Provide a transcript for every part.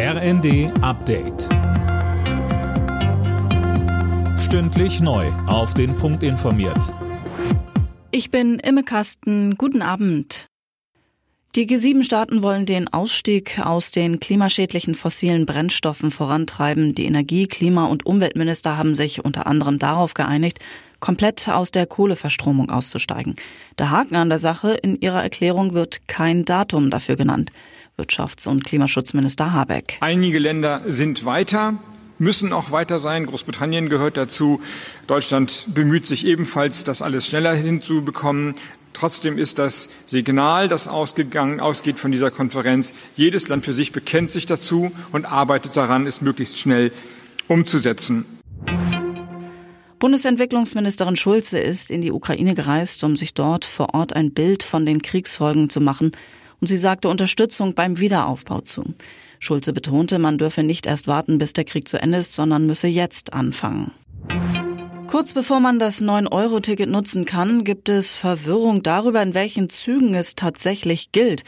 RND Update. Stündlich neu. Auf den Punkt informiert. Ich bin Imme Kasten. Guten Abend. Die G7-Staaten wollen den Ausstieg aus den klimaschädlichen fossilen Brennstoffen vorantreiben. Die Energie-, Klima- und Umweltminister haben sich unter anderem darauf geeinigt, komplett aus der Kohleverstromung auszusteigen. Der Haken an der Sache, in ihrer Erklärung wird kein Datum dafür genannt. Wirtschafts- und Klimaschutzminister Habeck. Einige Länder sind weiter, müssen auch weiter sein. Großbritannien gehört dazu. Deutschland bemüht sich ebenfalls, das alles schneller hinzubekommen. Trotzdem ist das Signal, das ausgegangen, ausgeht von dieser Konferenz, jedes Land für sich bekennt sich dazu und arbeitet daran, es möglichst schnell umzusetzen. Bundesentwicklungsministerin Schulze ist in die Ukraine gereist, um sich dort vor Ort ein Bild von den Kriegsfolgen zu machen und sie sagte Unterstützung beim Wiederaufbau zu. Schulze betonte, man dürfe nicht erst warten, bis der Krieg zu Ende ist, sondern müsse jetzt anfangen. Kurz bevor man das 9-Euro-Ticket nutzen kann, gibt es Verwirrung darüber, in welchen Zügen es tatsächlich gilt.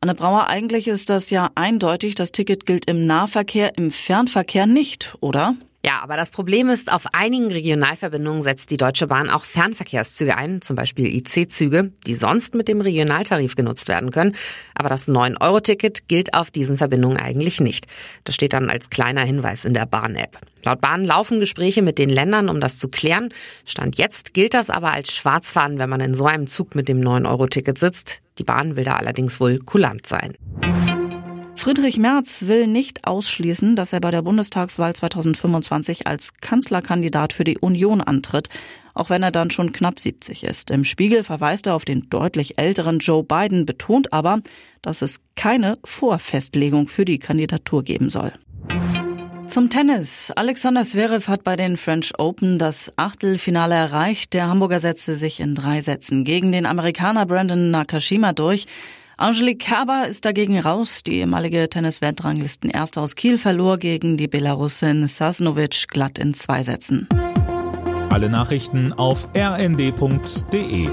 Anne Brauer, eigentlich ist das ja eindeutig, das Ticket gilt im Nahverkehr, im Fernverkehr nicht, oder? Ja, aber das Problem ist, auf einigen Regionalverbindungen setzt die Deutsche Bahn auch Fernverkehrszüge ein, zum Beispiel IC-Züge, die sonst mit dem Regionaltarif genutzt werden können. Aber das 9-Euro-Ticket gilt auf diesen Verbindungen eigentlich nicht. Das steht dann als kleiner Hinweis in der Bahn-App. Laut Bahn laufen Gespräche mit den Ländern, um das zu klären. Stand jetzt gilt das aber als Schwarzfahren, wenn man in so einem Zug mit dem 9-Euro-Ticket sitzt. Die Bahn will da allerdings wohl kulant sein. Friedrich Merz will nicht ausschließen, dass er bei der Bundestagswahl 2025 als Kanzlerkandidat für die Union antritt, auch wenn er dann schon knapp 70 ist. Im Spiegel verweist er auf den deutlich älteren Joe Biden, betont aber, dass es keine Vorfestlegung für die Kandidatur geben soll. Zum Tennis. Alexander Zverev hat bei den French Open das Achtelfinale erreicht. Der Hamburger setzte sich in drei Sätzen gegen den Amerikaner Brandon Nakashima durch. Angelique Kerber ist dagegen raus. Die ehemalige Tennis-Weltranglisten Erste aus Kiel verlor gegen die Belarusin Sasnovic glatt in zwei Sätzen. Alle Nachrichten auf rnd.de